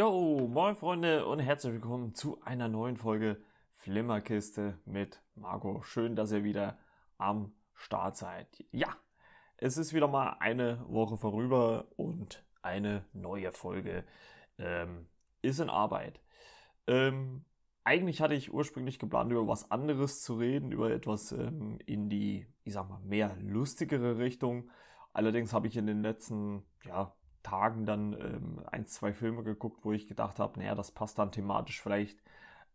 Jo, moin Freunde und herzlich willkommen zu einer neuen Folge Flimmerkiste mit Marco. Schön, dass ihr wieder am Start seid. Ja, es ist wieder mal eine Woche vorüber und eine neue Folge ähm, ist in Arbeit. Ähm, eigentlich hatte ich ursprünglich geplant, über was anderes zu reden, über etwas ähm, in die, ich sag mal, mehr lustigere Richtung. Allerdings habe ich in den letzten, ja, Tagen dann ähm, ein, zwei Filme geguckt, wo ich gedacht habe, naja, das passt dann thematisch vielleicht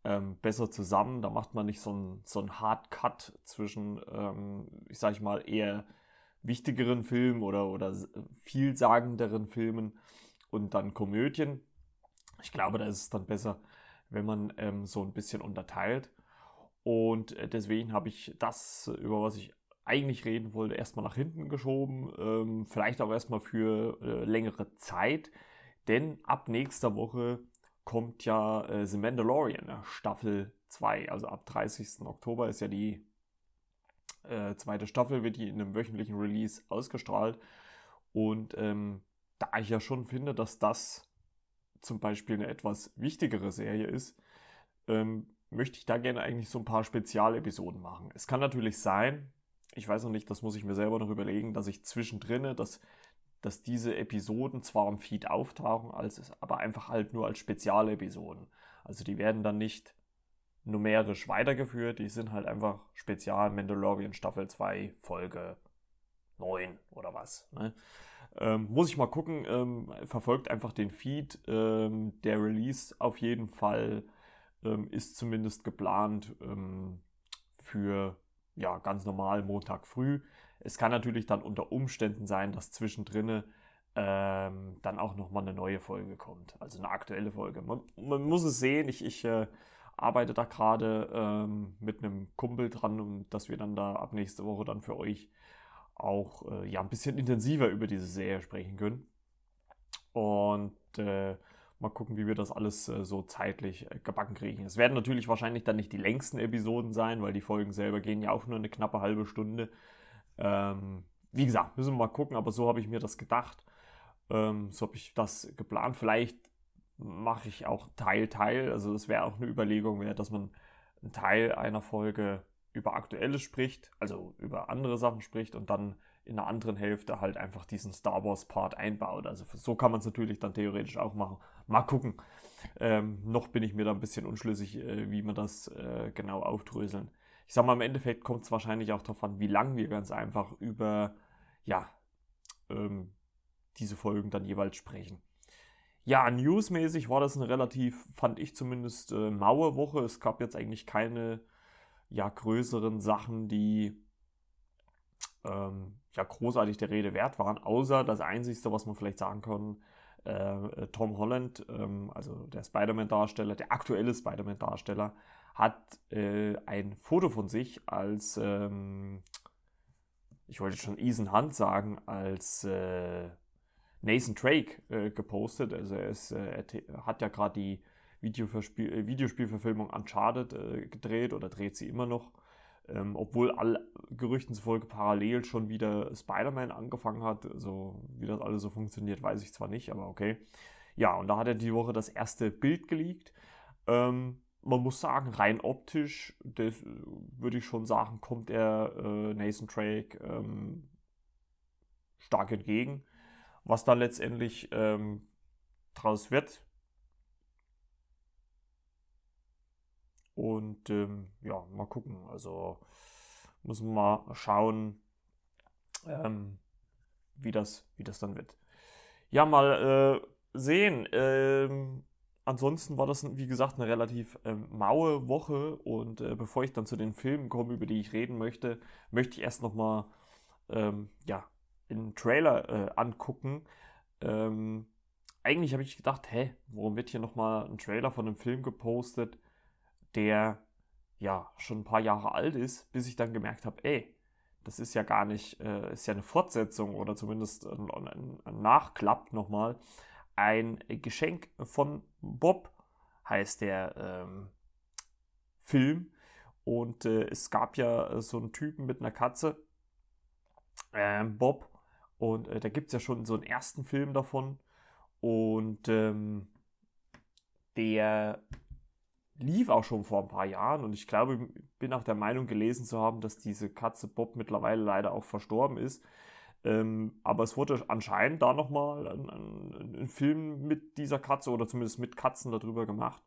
ähm, besser zusammen. Da macht man nicht so einen so Hard Cut zwischen, ähm, ich sage mal, eher wichtigeren Filmen oder, oder vielsagenderen Filmen und dann Komödien. Ich glaube, da ist es dann besser, wenn man ähm, so ein bisschen unterteilt. Und äh, deswegen habe ich das, über was ich eigentlich reden wollte, erstmal nach hinten geschoben. Ähm, vielleicht auch erstmal für äh, längere Zeit. Denn ab nächster Woche kommt ja äh, The Mandalorian, äh, Staffel 2. Also ab 30. Oktober ist ja die äh, zweite Staffel, wird die in einem wöchentlichen Release ausgestrahlt. Und ähm, da ich ja schon finde, dass das zum Beispiel eine etwas wichtigere Serie ist, ähm, möchte ich da gerne eigentlich so ein paar Spezialepisoden machen. Es kann natürlich sein, ich weiß noch nicht, das muss ich mir selber noch überlegen, dass ich zwischendrin, dass, dass diese Episoden zwar am Feed auftauchen, als, aber einfach halt nur als Spezialepisoden. Also die werden dann nicht numerisch weitergeführt, die sind halt einfach Spezial Mandalorian Staffel 2 Folge 9 oder was. Ne? Ähm, muss ich mal gucken, ähm, verfolgt einfach den Feed. Ähm, der Release auf jeden Fall ähm, ist zumindest geplant ähm, für ja, ganz normal Montag früh. Es kann natürlich dann unter Umständen sein, dass zwischendrin ähm, dann auch nochmal eine neue Folge kommt, also eine aktuelle Folge. Man, man muss es sehen, ich, ich äh, arbeite da gerade ähm, mit einem Kumpel dran, um, dass wir dann da ab nächste Woche dann für euch auch äh, ja, ein bisschen intensiver über diese Serie sprechen können. Und äh, Mal gucken, wie wir das alles äh, so zeitlich äh, gebacken kriegen. Es werden natürlich wahrscheinlich dann nicht die längsten Episoden sein, weil die Folgen selber gehen ja auch nur eine knappe halbe Stunde. Ähm, wie gesagt, müssen wir mal gucken, aber so habe ich mir das gedacht. Ähm, so habe ich das geplant. Vielleicht mache ich auch Teil, Teil. Also es wäre auch eine Überlegung, wär, dass man einen Teil einer Folge über Aktuelles spricht, also über andere Sachen spricht und dann in der anderen Hälfte halt einfach diesen Star Wars Part einbaut. Also so kann man es natürlich dann theoretisch auch machen. Mal gucken. Ähm, noch bin ich mir da ein bisschen unschlüssig, äh, wie man das äh, genau aufdröseln. Ich sag mal, im Endeffekt kommt es wahrscheinlich auch darauf an, wie lang wir ganz einfach über, ja, ähm, diese Folgen dann jeweils sprechen. Ja, newsmäßig war das eine relativ, fand ich zumindest, äh, maue Woche. Es gab jetzt eigentlich keine, ja, größeren Sachen, die ähm, ja großartig der Rede wert waren, außer das Einzige, was man vielleicht sagen kann, äh, Tom Holland, ähm, also der Spider-Man-Darsteller, der aktuelle Spider-Man-Darsteller, hat äh, ein Foto von sich als, ähm, ich wollte schon Ethan Hunt sagen, als äh, Nathan Drake äh, gepostet. Also er, ist, äh, er hat ja gerade die äh, Videospielverfilmung Uncharted gedreht oder dreht sie immer noch. Ähm, obwohl all Gerüchten zufolge parallel schon wieder Spider-Man angefangen hat. Also wie das alles so funktioniert, weiß ich zwar nicht, aber okay. Ja, und da hat er die Woche das erste Bild geleakt. Ähm, man muss sagen, rein optisch, das, würde ich schon sagen, kommt er äh, Nathan Drake ähm, stark entgegen. Was dann letztendlich ähm, draus wird, Und ähm, ja, mal gucken. Also muss man mal schauen, ähm, wie, das, wie das dann wird. Ja, mal äh, sehen. Ähm, ansonsten war das, wie gesagt, eine relativ ähm, maue Woche. Und äh, bevor ich dann zu den Filmen komme, über die ich reden möchte, möchte ich erst nochmal ähm, ja, einen Trailer äh, angucken. Ähm, eigentlich habe ich gedacht, hä, warum wird hier nochmal ein Trailer von einem Film gepostet? Der ja schon ein paar Jahre alt ist, bis ich dann gemerkt habe, ey, das ist ja gar nicht, äh, ist ja eine Fortsetzung oder zumindest ein, ein, ein Nachklapp nochmal. Ein Geschenk von Bob heißt der ähm, Film. Und äh, es gab ja so einen Typen mit einer Katze, äh, Bob. Und äh, da gibt es ja schon so einen ersten Film davon. Und ähm, der lief auch schon vor ein paar Jahren und ich glaube, bin auch der Meinung gelesen zu haben, dass diese Katze Bob mittlerweile leider auch verstorben ist. Ähm, aber es wurde anscheinend da nochmal ein, ein, ein Film mit dieser Katze oder zumindest mit Katzen darüber gemacht.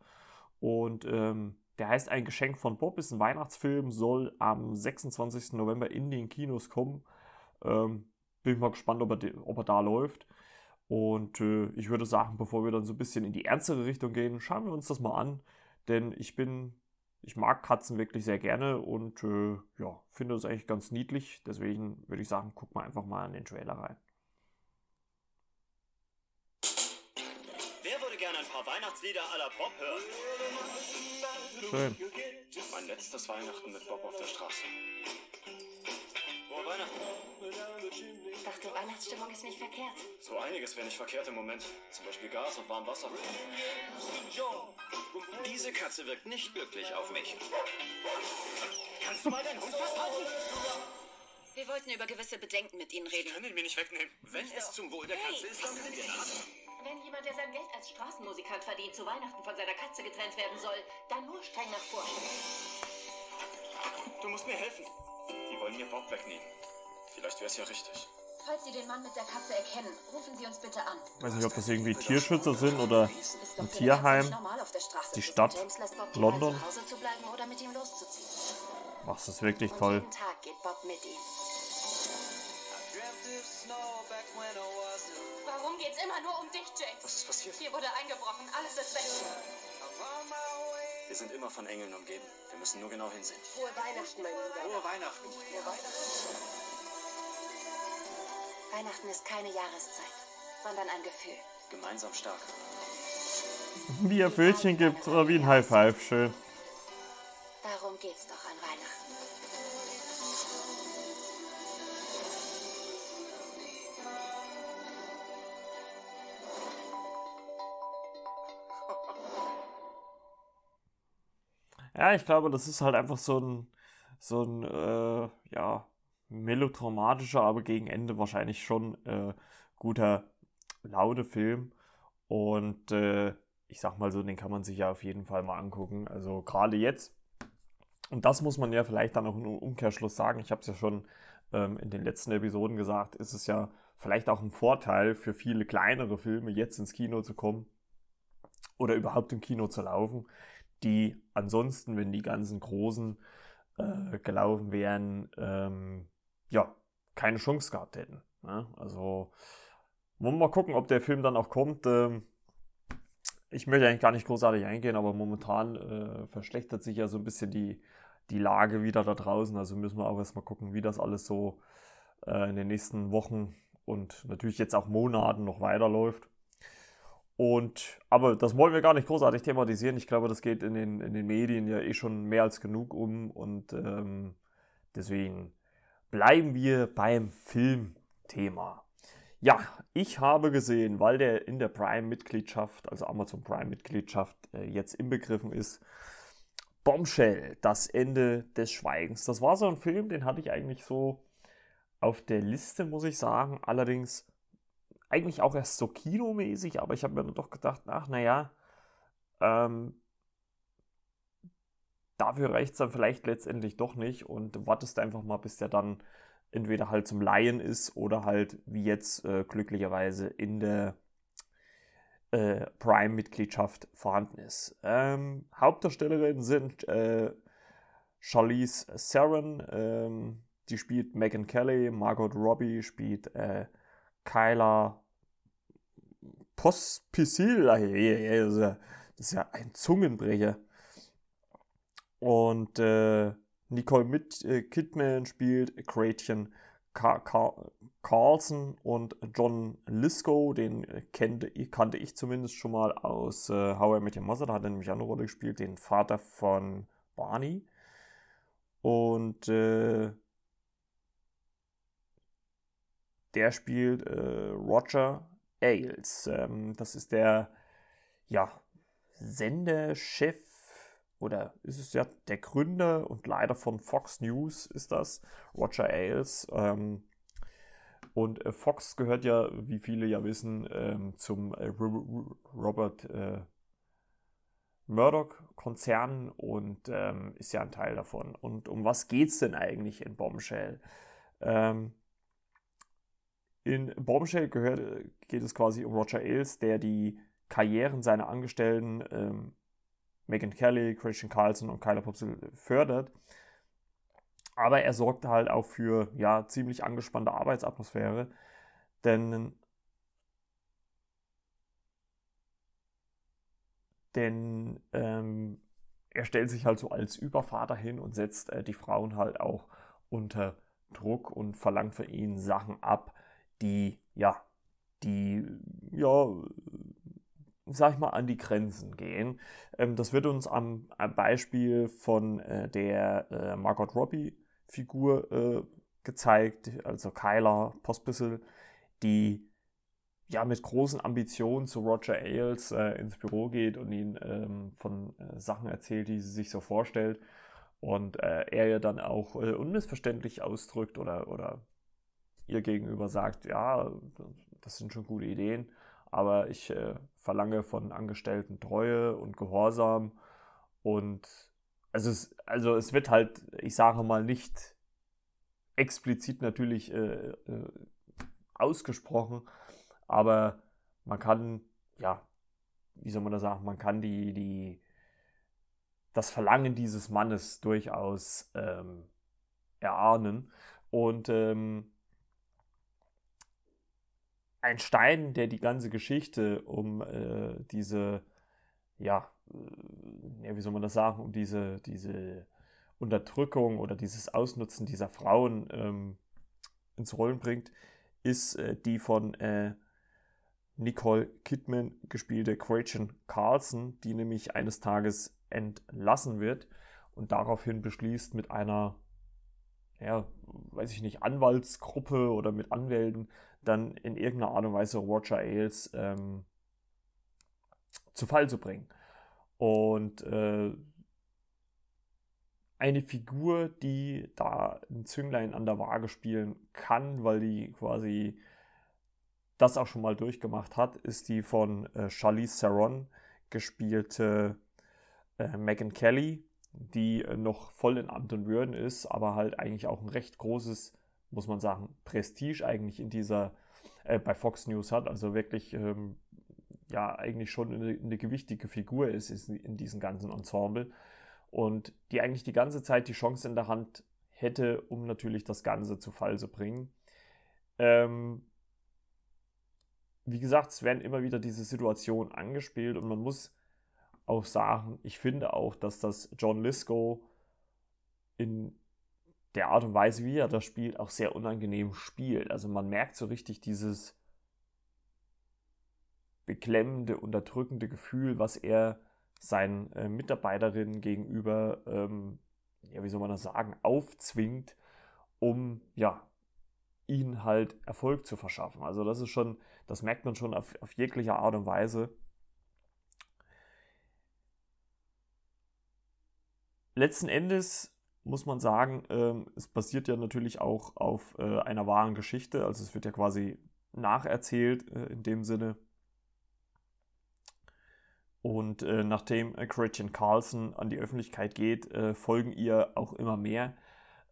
Und ähm, der heißt Ein Geschenk von Bob, ist ein Weihnachtsfilm, soll am 26. November in den Kinos kommen. Ähm, bin ich mal gespannt, ob er, ob er da läuft. Und äh, ich würde sagen, bevor wir dann so ein bisschen in die ernstere Richtung gehen, schauen wir uns das mal an. Denn ich bin, ich mag Katzen wirklich sehr gerne und äh, ja, finde das eigentlich ganz niedlich. Deswegen würde ich sagen, guck mal einfach mal in den Trailer rein. Wer würde gerne ein paar Weihnachtslieder la Bob hören? Schön. Mein letztes Weihnachten mit Bob auf der Straße. Frohe Weihnachten. Dachte, Weihnachtsstimmung ist nicht verkehrt. So einiges wäre nicht verkehrt im Moment. Zum Beispiel Gas und warm Wasser. Diese Katze wirkt nicht glücklich auf mich. Kannst du mal deinen Hund festhalten? Wir wollten über gewisse Bedenken mit Ihnen reden. kann ihn mir nicht wegnehmen. Wenn es zum Wohl der Katze ist, dann sind wir das. Wenn jemand, der sein Geld als Straßenmusikant verdient, zu Weihnachten von seiner Katze getrennt werden soll, dann nur streng nach Vorschrift. Du musst mir helfen. Die wollen mir Bob wegnehmen. Vielleicht wäre es ja richtig. Falls Sie den Mann mit der Katze erkennen, rufen Sie uns bitte an. weiß nicht, ob das irgendwie Tierschützer sind oder ein Tierheim. die Stadt London. Ach, das ist wirklich toll. Warum geht's immer nur um dich, James? Was ist passiert? Hier wurde eingebrochen, alles ist weg. Wir sind immer von Engeln umgeben. Wir müssen nur genau hinsehen. Frohe Weihnachten, mein Lieber. Frohe Weihnachten. Weihnachten ist keine Jahreszeit, sondern ein Gefühl. Gemeinsam stark. Wie er Bildchen gibt, oder wie ein High Five, schön. Darum geht's doch an Weihnachten. Ja, ich glaube, das ist halt einfach so ein, so ein, äh, ja, melodramatischer, aber gegen Ende wahrscheinlich schon äh, guter Laune-Film. Und äh, ich sag mal so, den kann man sich ja auf jeden Fall mal angucken. Also gerade jetzt. Und das muss man ja vielleicht dann auch im Umkehrschluss sagen. Ich habe es ja schon ähm, in den letzten Episoden gesagt, ist es ja vielleicht auch ein Vorteil für viele kleinere Filme, jetzt ins Kino zu kommen oder überhaupt im Kino zu laufen, die ansonsten, wenn die ganzen großen äh, gelaufen wären, ähm, ja, keine Chance gehabt hätten. Ne? Also wollen wir mal gucken, ob der Film dann auch kommt. Ähm, ich möchte eigentlich gar nicht großartig eingehen, aber momentan äh, verschlechtert sich ja so ein bisschen die, die Lage wieder da draußen. Also müssen wir auch erstmal gucken, wie das alles so äh, in den nächsten Wochen und natürlich jetzt auch Monaten noch weiterläuft. Und, aber das wollen wir gar nicht großartig thematisieren. Ich glaube, das geht in den, in den Medien ja eh schon mehr als genug um. Und ähm, deswegen bleiben wir beim Filmthema. Ja, ich habe gesehen, weil der in der Prime-Mitgliedschaft, also Amazon Prime-Mitgliedschaft, äh, jetzt inbegriffen ist, Bombshell, das Ende des Schweigens. Das war so ein Film, den hatte ich eigentlich so auf der Liste, muss ich sagen. Allerdings eigentlich auch erst so kinomäßig, aber ich habe mir dann doch gedacht, ach naja, ähm, dafür reicht es dann vielleicht letztendlich doch nicht und wartest einfach mal, bis der dann entweder halt zum Laien ist oder halt wie jetzt äh, glücklicherweise in der äh, Prime-Mitgliedschaft vorhanden ist. Ähm, Hauptdarstellerinnen sind äh, Charlize Theron, ähm, die spielt Megan Kelly, Margot Robbie spielt äh, Kyla Pospisil, das ist ja- das ist ja ein Zungenbrecher. Und äh, Nicole Mit äh, Kidman spielt Gretchen Car Car Carlson und John Lisco, den kannte, kannte ich zumindest schon mal aus äh, How I Met Your Mother, da hat er nämlich eine Rolle gespielt, den Vater von Barney. Und äh, der spielt äh, Roger Ailes. Ähm, das ist der ja, Senderchef oder ist es ja der Gründer und Leiter von Fox News ist das, Roger Ailes. Ähm, und äh, Fox gehört ja, wie viele ja wissen, ähm, zum äh, Ro- Ro- Robert, äh, Murdoch-Konzern und ähm, ist ja ein Teil davon. Und um was geht es denn eigentlich in Bombshell? Ähm, in Bombshell gehört, geht es quasi um Roger Ailes, der die Karrieren seiner Angestellten ähm, Megan Kelly, Christian Carlson und Kyler Popsel fördert. Aber er sorgt halt auch für ja, ziemlich angespannte Arbeitsatmosphäre, denn denn ähm, er stellt sich halt so als Übervater hin und setzt äh, die Frauen halt auch unter Druck und verlangt für ihn Sachen ab, die, ja, die, ja, sag ich mal, an die Grenzen gehen. Ähm, das wird uns am, am Beispiel von äh, der äh, Margot Robbie-Figur äh, gezeigt, also Kyla Pospisil, die ja mit großen Ambitionen zu Roger Ailes äh, ins Büro geht und ihn ähm, von äh, Sachen erzählt, die sie sich so vorstellt. Und äh, er ja dann auch unmissverständlich ausdrückt oder, oder ihr gegenüber sagt, ja, das sind schon gute Ideen, aber ich äh, verlange von Angestellten Treue und Gehorsam. Und also es, also es wird halt, ich sage mal, nicht explizit natürlich äh, äh, ausgesprochen, aber man kann, ja, wie soll man das sagen, man kann die, die, das Verlangen dieses Mannes durchaus ähm, erahnen. Und ähm, ein Stein, der die ganze Geschichte um äh, diese, ja, äh, wie soll man das sagen, um diese, diese Unterdrückung oder dieses Ausnutzen dieser Frauen ähm, ins Rollen bringt, ist äh, die von äh, Nicole Kidman gespielte Gretchen Carlson, die nämlich eines Tages entlassen wird und daraufhin beschließt, mit einer, ja, weiß ich nicht, Anwaltsgruppe oder mit Anwälten dann in irgendeiner Art und Weise Roger Ailes ähm, zu Fall zu bringen. Und äh, eine Figur, die da ein Zünglein an der Waage spielen kann, weil die quasi das auch schon mal durchgemacht hat, ist die von äh, Charlize Theron gespielte äh, Megan Kelly, die äh, noch voll in Amt und Würden ist, aber halt eigentlich auch ein recht großes, muss man sagen, Prestige eigentlich in dieser, äh, bei Fox News hat, also wirklich, ähm, ja, eigentlich schon eine, eine gewichtige Figur ist, ist in diesem ganzen Ensemble und die eigentlich die ganze Zeit die Chance in der Hand hätte, um natürlich das Ganze zu Fall zu bringen. Ähm, wie gesagt, es werden immer wieder diese Situationen angespielt und man muss auch sagen, ich finde auch, dass das John Lisco in der Art und Weise, wie er das spielt, auch sehr unangenehm spielt. Also man merkt so richtig dieses beklemmende, unterdrückende Gefühl, was er seinen äh, Mitarbeiterinnen gegenüber, ähm, ja, wie soll man das sagen, aufzwingt, um ja ihnen halt Erfolg zu verschaffen. Also das ist schon, das merkt man schon auf, auf jegliche Art und Weise. Letzten Endes muss man sagen, ähm, es basiert ja natürlich auch auf äh, einer wahren Geschichte. Also es wird ja quasi nacherzählt äh, in dem Sinne. Und äh, nachdem Gretchen Carlson an die Öffentlichkeit geht, äh, folgen ihr auch immer mehr.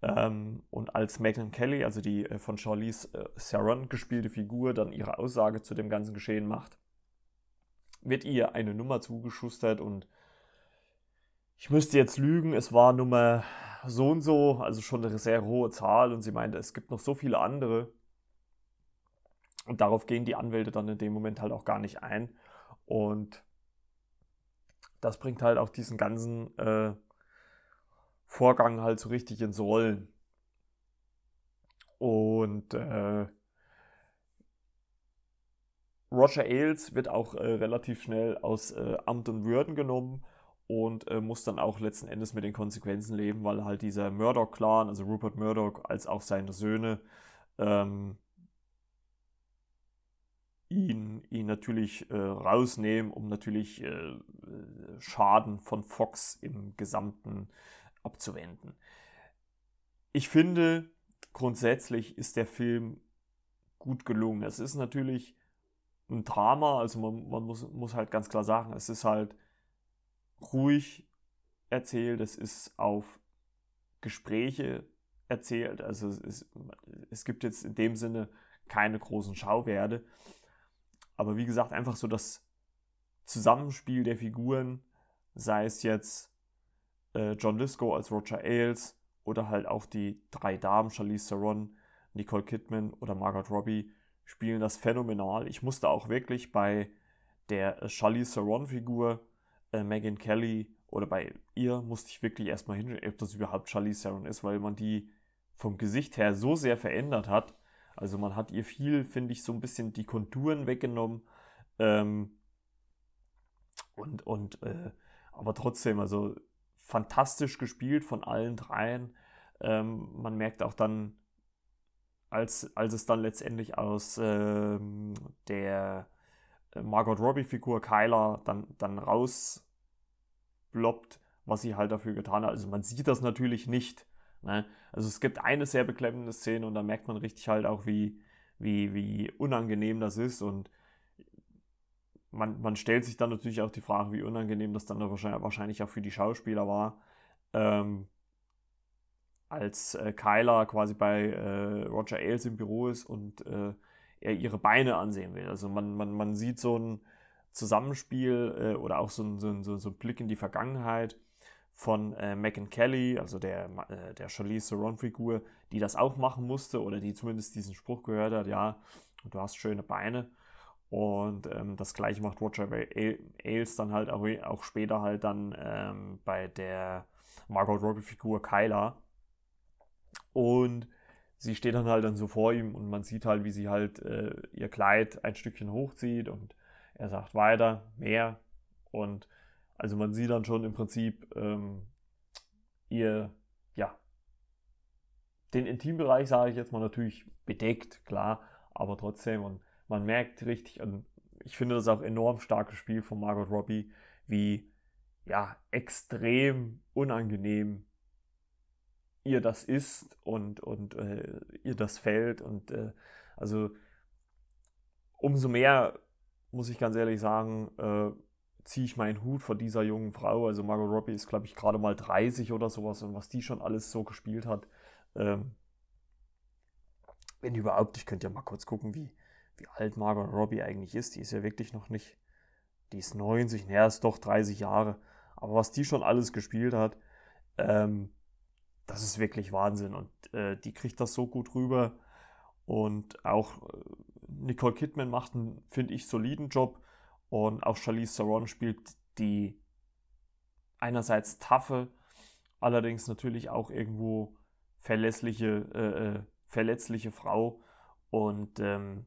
Ähm, und als Megan Kelly, also die äh, von Charlize äh, Theron gespielte Figur, dann ihre Aussage zu dem ganzen Geschehen macht, wird ihr eine Nummer zugeschustert und ich müsste jetzt lügen, es war Nummer so und so, also schon eine sehr hohe Zahl und sie meinte, es gibt noch so viele andere. Und darauf gehen die Anwälte dann in dem Moment halt auch gar nicht ein. Und das bringt halt auch diesen ganzen äh, Vorgang halt so richtig ins Rollen. Und äh, Roger Ailes wird auch äh, relativ schnell aus äh, Amt und Würden genommen und äh, muss dann auch letzten Endes mit den Konsequenzen leben, weil halt dieser Murdoch-Clan, also Rupert Murdoch als auch seine Söhne, ähm, ihn, ihn natürlich äh, rausnehmen, um natürlich äh, Schaden von Fox im gesamten abzuwenden. Ich finde, grundsätzlich ist der Film gut gelungen. Es ist natürlich ein Drama, also man, man muss, muss halt ganz klar sagen, es ist halt ruhig erzählt, es ist auf Gespräche erzählt. Also es, ist, es gibt jetzt in dem Sinne keine großen Schauwerte. Aber wie gesagt, einfach so das Zusammenspiel der Figuren, sei es jetzt äh, John Lisco als Roger Ailes oder halt auch die drei Damen, Charlize Theron, Nicole Kidman oder Margot Robbie, spielen das phänomenal. Ich musste auch wirklich bei der Charlize Theron-Figur, äh, Megan Kelly, oder bei ihr musste ich wirklich erstmal hinschauen, ob das überhaupt Charlize Theron ist, weil man die vom Gesicht her so sehr verändert hat. Also man hat ihr viel, finde ich, so ein bisschen die Konturen weggenommen. Ähm, und, und äh, aber trotzdem, also fantastisch gespielt von allen dreien. Ähm, man merkt auch dann, als, als es dann letztendlich aus ähm, der äh, Margot Robbie-Figur Kyla dann, dann rausbloppt, was sie halt dafür getan hat. Also man sieht das natürlich nicht. Ne? Also es gibt eine sehr beklemmende Szene und da merkt man richtig halt auch, wie, wie, wie unangenehm das ist und man, man stellt sich dann natürlich auch die Frage, wie unangenehm das dann wahrscheinlich auch für die Schauspieler war. Ähm, als äh, Kyla quasi bei äh, Roger Ailes im Büro ist und äh, er ihre Beine ansehen will. Also man, man, man sieht so ein Zusammenspiel äh, oder auch so ein, so, ein, so ein Blick in die Vergangenheit von äh, Megan Kelly, also der, äh, der Charlize Theron-Figur, die das auch machen musste oder die zumindest diesen Spruch gehört hat, ja, du hast schöne Beine. Und ähm, das gleiche macht Roger Ailes dann halt auch, auch später halt dann ähm, bei der Margot Robbie-Figur Kyla. Und sie steht dann halt dann so vor ihm und man sieht halt, wie sie halt äh, ihr Kleid ein Stückchen hochzieht und er sagt weiter, mehr. Und also man sieht dann schon im Prinzip ähm, ihr, ja, den Intimbereich, sage ich jetzt mal, natürlich bedeckt, klar, aber trotzdem. Und man merkt richtig, und ich finde das auch enorm starkes Spiel von Margot Robbie, wie ja, extrem unangenehm ihr das ist und, und äh, ihr das fällt. Und äh, also umso mehr, muss ich ganz ehrlich sagen, äh, ziehe ich meinen Hut vor dieser jungen Frau. Also Margot Robbie ist, glaube ich, gerade mal 30 oder sowas und was die schon alles so gespielt hat. Ähm, wenn überhaupt, ich könnte ja mal kurz gucken, wie, wie alt Margot Robbie eigentlich ist. Die ist ja wirklich noch nicht, die ist 90, naja, ist doch 30 Jahre. Aber was die schon alles gespielt hat, ähm, das ist wirklich Wahnsinn. Und äh, die kriegt das so gut rüber. Und auch äh, Nicole Kidman macht einen, finde ich, soliden Job. Und auch Charlize Theron spielt die einerseits taffe, allerdings natürlich auch irgendwo verlässliche, äh, äh verletzliche Frau. Und ähm,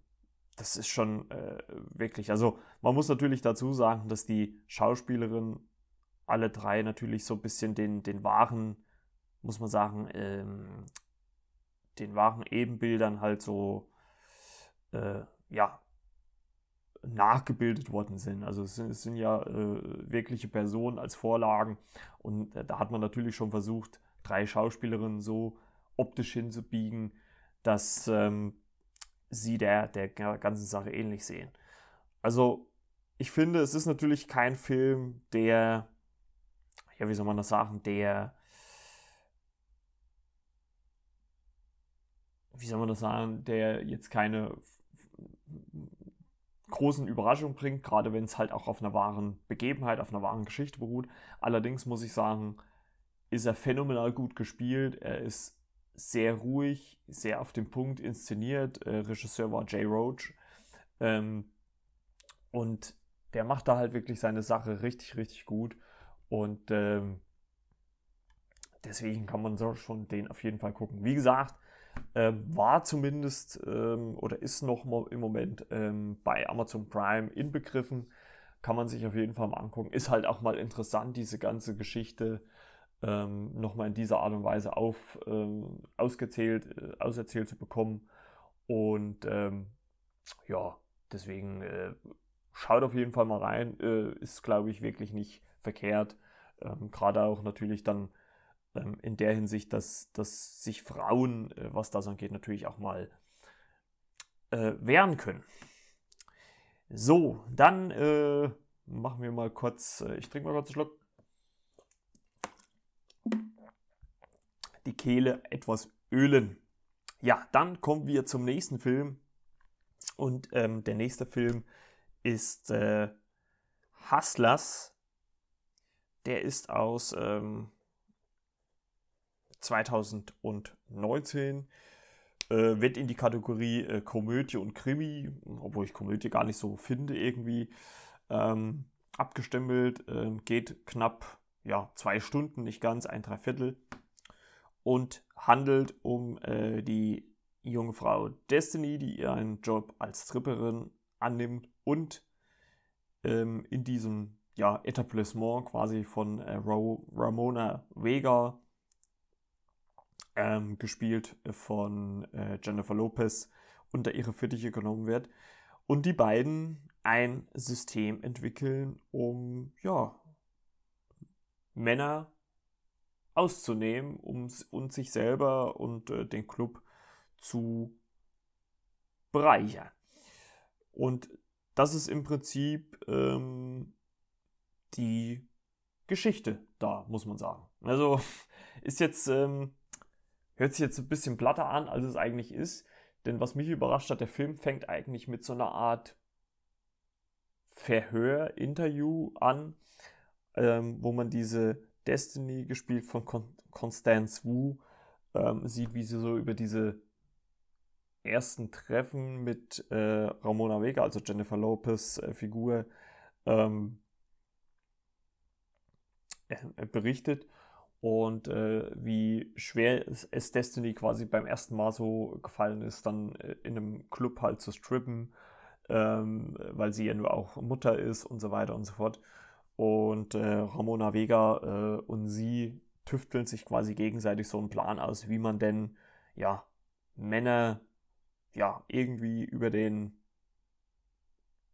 das ist schon äh, wirklich, also man muss natürlich dazu sagen, dass die Schauspielerin alle drei natürlich so ein bisschen den, den wahren, muss man sagen, ähm, den wahren Ebenbildern halt so, äh, ja, nachgebildet worden sind. Also es sind, es sind ja äh, wirkliche Personen als Vorlagen und äh, da hat man natürlich schon versucht, drei Schauspielerinnen so optisch hinzubiegen, dass ähm, sie der, der ganzen Sache ähnlich sehen. Also ich finde, es ist natürlich kein Film, der, ja, wie soll man das sagen, der, wie soll man das sagen, der jetzt keine großen Überraschungen bringt, gerade wenn es halt auch auf einer wahren Begebenheit, auf einer wahren Geschichte beruht. Allerdings muss ich sagen, ist er phänomenal gut gespielt. Er ist sehr ruhig, sehr auf den Punkt inszeniert. Äh, Regisseur war Jay Roach. Ähm, und der macht da halt wirklich seine Sache richtig, richtig gut. Und ähm, deswegen kann man so schon den auf jeden Fall gucken. Wie gesagt, war zumindest ähm, oder ist noch im Moment ähm, bei Amazon Prime inbegriffen. Kann man sich auf jeden Fall mal angucken. Ist halt auch mal interessant, diese ganze Geschichte ähm, nochmal in dieser Art und Weise auf, ähm, ausgezählt, äh, auserzählt zu bekommen. Und ähm, ja, deswegen äh, schaut auf jeden Fall mal rein. Äh, ist, glaube ich, wirklich nicht verkehrt. Ähm, Gerade auch natürlich dann ähm, in der Hinsicht, dass, dass sich Frauen, äh, was das angeht, natürlich auch mal äh, wehren können. So, dann äh, machen wir mal kurz, äh, ich trinke mal kurz einen Schluck. Die Kehle etwas ölen. Ja, dann kommen wir zum nächsten Film. Und ähm, der nächste Film ist äh, Hustlers. Der ist aus ähm, 2019. Äh, wird in die Kategorie äh, Komödie und Krimi, obwohl ich Komödie gar nicht so finde, irgendwie ähm, abgestempelt. Ähm, geht knapp ja, zwei Stunden, nicht ganz, ein Dreiviertel. Und handelt um äh, die junge Frau Destiny, die ihren Job als Stripperin annimmt und ähm, in diesem ja, Etablissement quasi von äh, Ramona Vega, ähm, gespielt von äh, Jennifer Lopez, unter ihre Fittiche genommen wird. Und die beiden ein System entwickeln, um ja, Männer auszunehmen um, und sich selber und äh, den Club zu bereichern. Und das ist im Prinzip ähm, die Geschichte da, muss man sagen. Also ist jetzt, ähm, hört sich jetzt ein bisschen platter an, als es eigentlich ist. Denn was mich überrascht hat, der Film fängt eigentlich mit so einer Art Verhör-Interview an, ähm, wo man diese Destiny, gespielt von Con Constance Wu, ähm, sieht, wie sie so über diese ersten Treffen mit äh, Ramona Vega, also Jennifer Lopez äh, Figur, ähm, äh, berichtet und äh, wie schwer es, es, Destiny quasi beim ersten Mal so gefallen ist, dann äh, in einem Club halt zu strippen, ähm, weil sie ja nur auch Mutter ist und so weiter und so fort. Und äh, Ramona Vega und sie tüfteln sich quasi gegenseitig so einen Plan aus, wie man denn ja Männer ja, irgendwie über den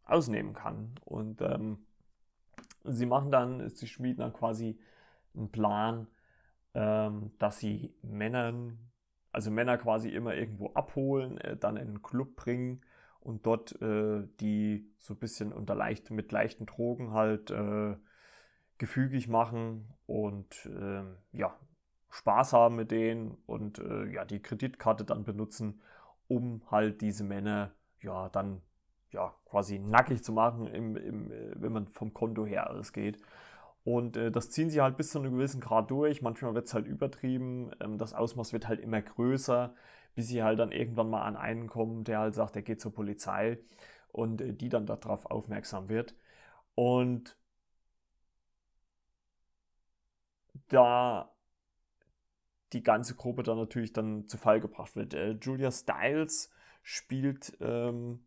ausnehmen kann. Und ähm, sie machen dann, sie schmieden dann quasi einen Plan, dass sie Männern, also Männer quasi immer irgendwo abholen, äh, dann in einen Club bringen und dort äh, die so ein bisschen unter leicht, mit leichten Drogen halt äh, gefügig machen und ähm, ja, Spaß haben mit denen und ja, die Kreditkarte dann benutzen, um halt diese Männer ja dann ja quasi nackig zu machen, im, im, wenn man vom Konto her ausgeht. Und äh, das ziehen sie halt bis zu einem gewissen Grad durch. Manchmal wird es halt übertrieben. Ähm, das Ausmaß wird halt immer größer, bis sie halt dann irgendwann mal an einen kommen, der halt sagt, er geht zur Polizei und äh, die dann darauf aufmerksam wird. Und da die ganze Gruppe dann natürlich dann zu Fall gebracht wird. Äh, Julia Stiles spielt ähm,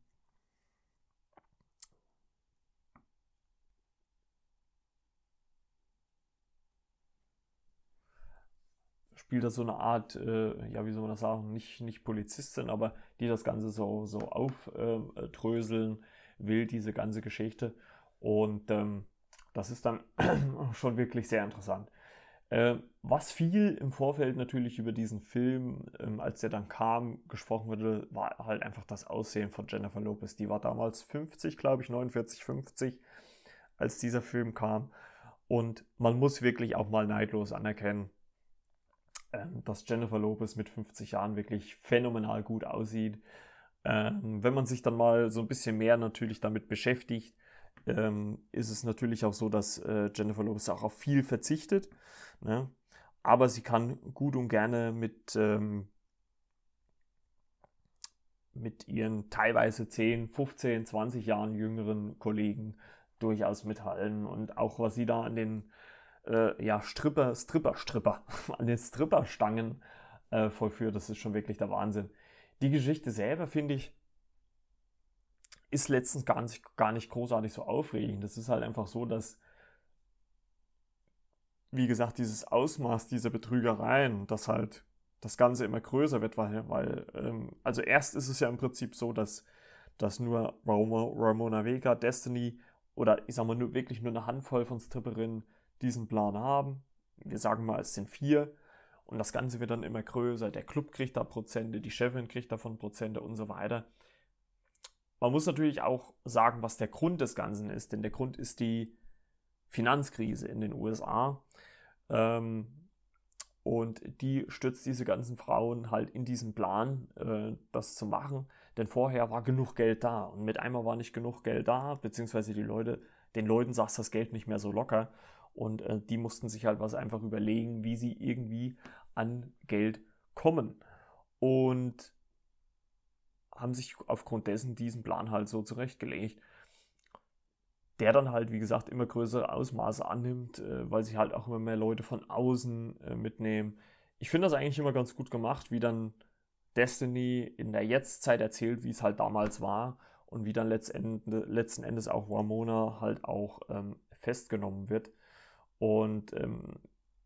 spielt da so eine Art, äh, ja, wie soll man das sagen, nicht, nicht Polizistin, aber die das Ganze so, so aufdröseln äh, will, diese ganze Geschichte. Und ähm, das ist dann schon wirklich sehr interessant. Äh, was viel im Vorfeld natürlich über diesen Film, ähm, als der dann kam, gesprochen wurde, war halt einfach das Aussehen von Jennifer Lopez. Die war damals 50, glaube ich, 49, 50, als dieser Film kam. Und man muss wirklich auch mal neidlos anerkennen, ähm, dass Jennifer Lopez mit 50 Jahren wirklich phänomenal gut aussieht. Ähm, wenn man sich dann mal so ein bisschen mehr natürlich damit beschäftigt, ähm, ist es natürlich auch so, dass äh, Jennifer Lopez auch auf viel verzichtet. Ne? Aber sie kann gut und gerne mit, mit ihren teilweise 10, 15, 20 Jahren jüngeren Kollegen durchaus mithalten. Und auch was sie da an den äh, ja, Stripper, Stripper, Stripper, an den Stripperstangen äh, vollführt, das ist schon wirklich der Wahnsinn. Die Geschichte selber, finde ich, ist letztens gar nicht, gar nicht großartig so aufregend. Das ist halt einfach so, dass wie gesagt, dieses Ausmaß dieser Betrügereien, dass halt das Ganze immer größer wird, weil, weil ähm, also erst ist es ja im Prinzip so, dass, dass nur Ramona Vega, Destiny oder ich sag mal nur wirklich nur eine Handvoll von Stripperinnen diesen Plan haben. Wir sagen mal, es sind vier und das Ganze wird dann immer größer. Der Club kriegt da Prozente, die Chefin kriegt davon Prozente und so weiter. Man muss natürlich auch sagen, was der Grund des Ganzen ist, denn der Grund ist die Finanzkrise in den USA. Ähm, Und die stützt diese ganzen Frauen halt in diesen Plan, äh, das zu machen. Denn vorher war genug Geld da. Und mit einmal war nicht genug Geld da, beziehungsweise die Leute, den Leuten saß das Geld nicht mehr so locker. Und äh, die mussten sich halt was einfach überlegen, wie sie irgendwie an Geld kommen. Und haben sich aufgrund dessen diesen Plan halt so zurechtgelegt der dann halt, wie gesagt, immer größere Ausmaße annimmt, äh, weil sich halt auch immer mehr Leute von außen äh, mitnehmen. Ich finde das eigentlich immer ganz gut gemacht, wie dann Destiny in der Jetztzeit erzählt, wie es halt damals war und wie dann letzten Endes auch Ramona halt auch ähm, festgenommen wird. Und ähm,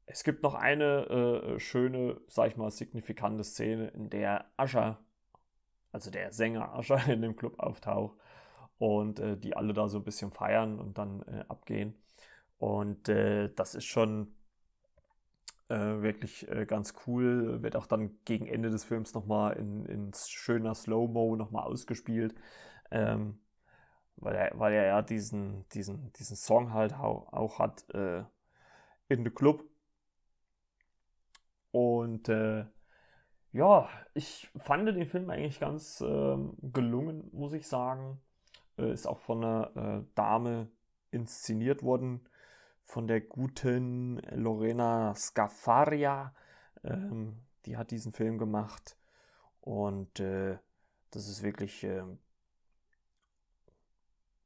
es gibt noch eine äh, schöne, sag ich mal, signifikante Szene, in der Ascher, also der Sänger Ascher in dem Club auftaucht und äh, die alle da so ein bisschen feiern und dann äh, abgehen. Und äh, das ist schon äh, wirklich äh, ganz cool. Wird auch dann gegen Ende des Films nochmal in, in schöner Slow-Mo nochmal ausgespielt. Ähm, weil, er, weil er ja diesen, diesen, diesen Song halt auch, auch hat äh, in The Club. Und ja, ich fand den Film eigentlich ganz ähm, gelungen, muss ich sagen. Äh, ist auch von einer äh, Dame inszeniert worden, von der guten Lorena Scafaria. Ähm, die hat diesen Film gemacht und äh, das ist wirklich äh,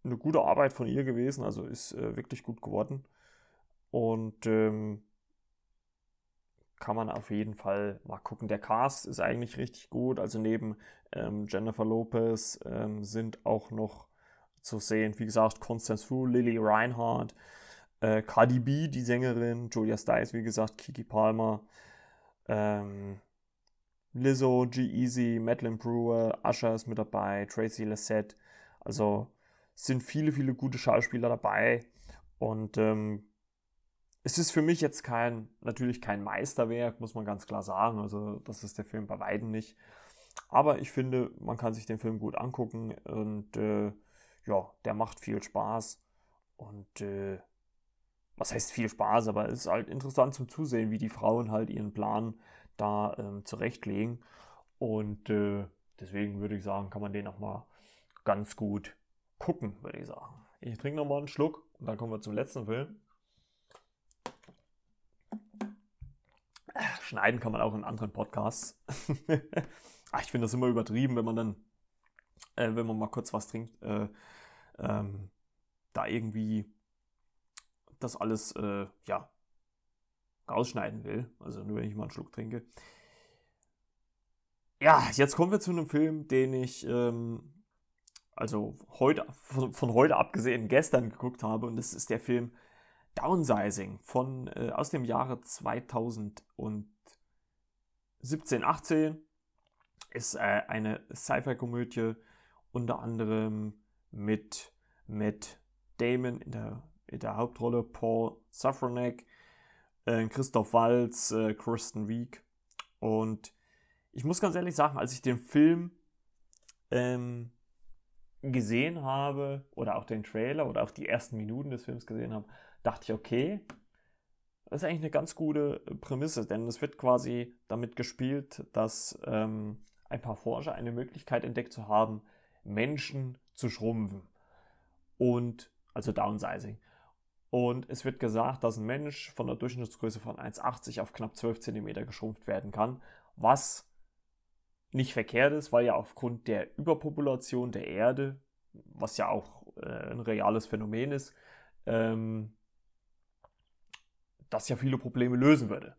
eine gute Arbeit von ihr gewesen, also ist äh, wirklich gut geworden und ähm, kann man auf jeden Fall mal gucken. Der Cast ist eigentlich richtig gut, also neben ähm, Jennifer Lopez ähm, sind auch noch zu sehen. Wie gesagt, Constance Fu, Lily Reinhardt, äh, Cardi B, die Sängerin, Julia Stiles, wie gesagt, Kiki Palmer, ähm, Lizzo, G-Eazy, Madeline Brewer, Usher ist mit dabei, Tracy Lissette. Also sind viele, viele gute Schauspieler dabei. Und ähm, es ist für mich jetzt kein, natürlich kein Meisterwerk, muss man ganz klar sagen. Also, das ist der Film bei Weitem nicht. Aber ich finde, man kann sich den Film gut angucken und äh, ja, der macht viel Spaß. Und äh, was heißt viel Spaß, aber es ist halt interessant zum Zusehen, wie die Frauen halt ihren Plan da ähm, zurechtlegen. Und äh, deswegen würde ich sagen, kann man den auch mal ganz gut gucken, würde ich sagen. Ich trinke nochmal einen Schluck und dann kommen wir zum letzten Film. Schneiden kann man auch in anderen Podcasts. Ah, ich finde das immer übertrieben, wenn man dann, äh, wenn man mal kurz was trinkt, äh, ähm, da irgendwie das alles äh, ja, rausschneiden will. Also nur wenn ich mal einen Schluck trinke. Ja, jetzt kommen wir zu einem Film, den ich ähm, also heute, von, von, heute abgesehen gestern geguckt habe. Und das ist der Film Downsizing von, äh, aus dem Jahre 2017, 18. Ist äh, eine Sci-Fi-Komödie, unter anderem mit Matt Damon in der, in der Hauptrolle, Paul Safranek, äh, Christoph Waltz, äh, Kristen Wiig. Und ich muss ganz ehrlich sagen, als ich den Film ähm, gesehen habe oder auch den Trailer oder auch die ersten Minuten des Films gesehen habe, dachte ich, okay, das ist eigentlich eine ganz gute Prämisse, denn es wird quasi damit gespielt, dass ähm, ein paar Forscher eine Möglichkeit entdeckt zu haben, Menschen zu schrumpfen. Und, also Downsizing. Und es wird gesagt, dass ein Mensch von der Durchschnittsgröße von 1,80 auf knapp 12 cm geschrumpft werden kann, was nicht verkehrt ist, weil ja aufgrund der Überpopulation der Erde, was ja auch äh, ein reales Phänomen ist, ähm, das ja viele Probleme lösen würde.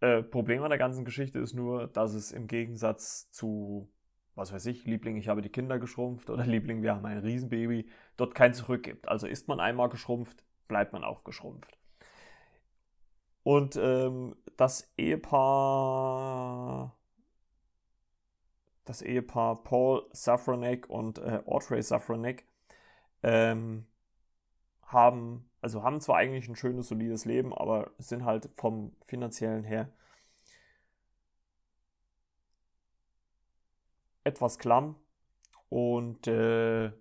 Äh, Problem an der ganzen Geschichte ist nur, dass es im Gegensatz zu was weiß ich, Liebling, ich habe die Kinder geschrumpft oder Liebling, wir haben ein Riesenbaby, dort kein Zurück gibt. Also ist man einmal geschrumpft, bleibt man auch geschrumpft. Und ähm, das Ehepaar, das Ehepaar Paul Safranek und äh, Audrey Safranek ähm, haben, also haben zwar eigentlich ein schönes, solides Leben, aber sind halt vom finanziellen her etwas klamm und äh,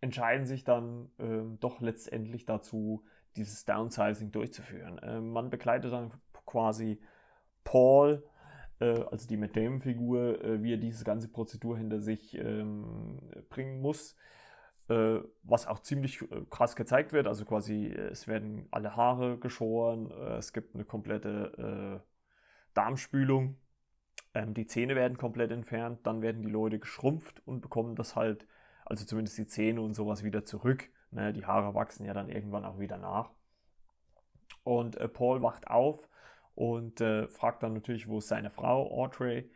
entscheiden sich dann äh, doch letztendlich dazu, dieses Downsizing durchzuführen. Äh, man begleitet dann quasi Paul, äh, also die Matt Damon-Figur, äh, wie er diese ganze Prozedur hinter sich ähm, bringen muss. Äh, was auch ziemlich äh, krass gezeigt wird. Also quasi, äh, es werden alle Haare geschoren, es gibt eine komplette Darmspülung. Ähm, die Zähne werden komplett entfernt, dann werden die Leute geschrumpft und bekommen das halt, also zumindest die Zähne und sowas wieder zurück. Ne, die Haare wachsen ja dann irgendwann auch wieder nach. Und Paul wacht auf und fragt dann natürlich, wo ist seine Frau, Audrey.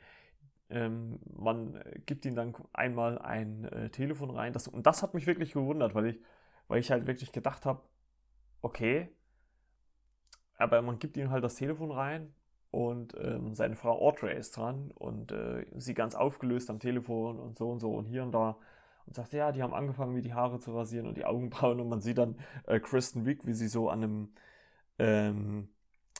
Ähm, man gibt ihm dann einmal ein äh, Telefon rein. Das, und das hat mich wirklich gewundert, weil ich, weil ich halt wirklich gedacht habe, okay, aber man gibt ihm halt das Telefon rein und ähm, seine Frau Audrey ist dran und äh, sie ganz aufgelöst am Telefon und so und so und hier und da und sagt, ja, die haben angefangen, mir die Haare zu rasieren und die Augenbrauen und man sieht dann äh, Kristen Wiig, wie sie so an einem ähm,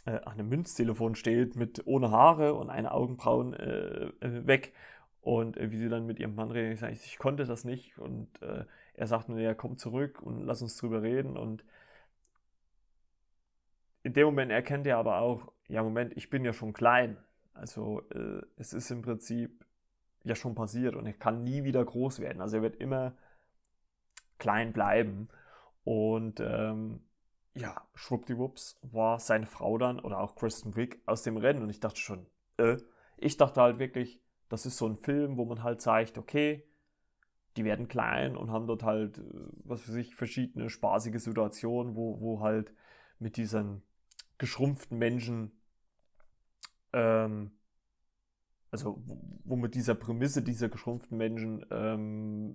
äh, an einem Münztelefon steht mit ohne Haare und eine Augenbrauen äh, äh weg. Und äh, wie sie dann mit ihrem Mann redet, ich sage, ich konnte das nicht. Und äh, er sagt mir, ja, komm zurück und lass uns drüber reden. Und in dem Moment erkennt er aber auch, ja, Moment, ich bin ja schon klein. Also äh, es ist im Prinzip ja schon passiert und er kann nie wieder groß werden. Also er wird immer klein bleiben. Und ähm, ja, schwuppdiwupps war seine Frau dann oder auch Kristen Wiig aus dem Rennen und ich dachte schon, äh, ich dachte halt wirklich, das ist so ein Film, wo man halt zeigt, okay, die werden klein und haben dort halt, äh, was für sich, verschiedene spaßige Situationen, wo, wo halt mit diesen geschrumpften Menschen, ähm, also wo mit dieser Prämisse dieser geschrumpften Menschen ähm,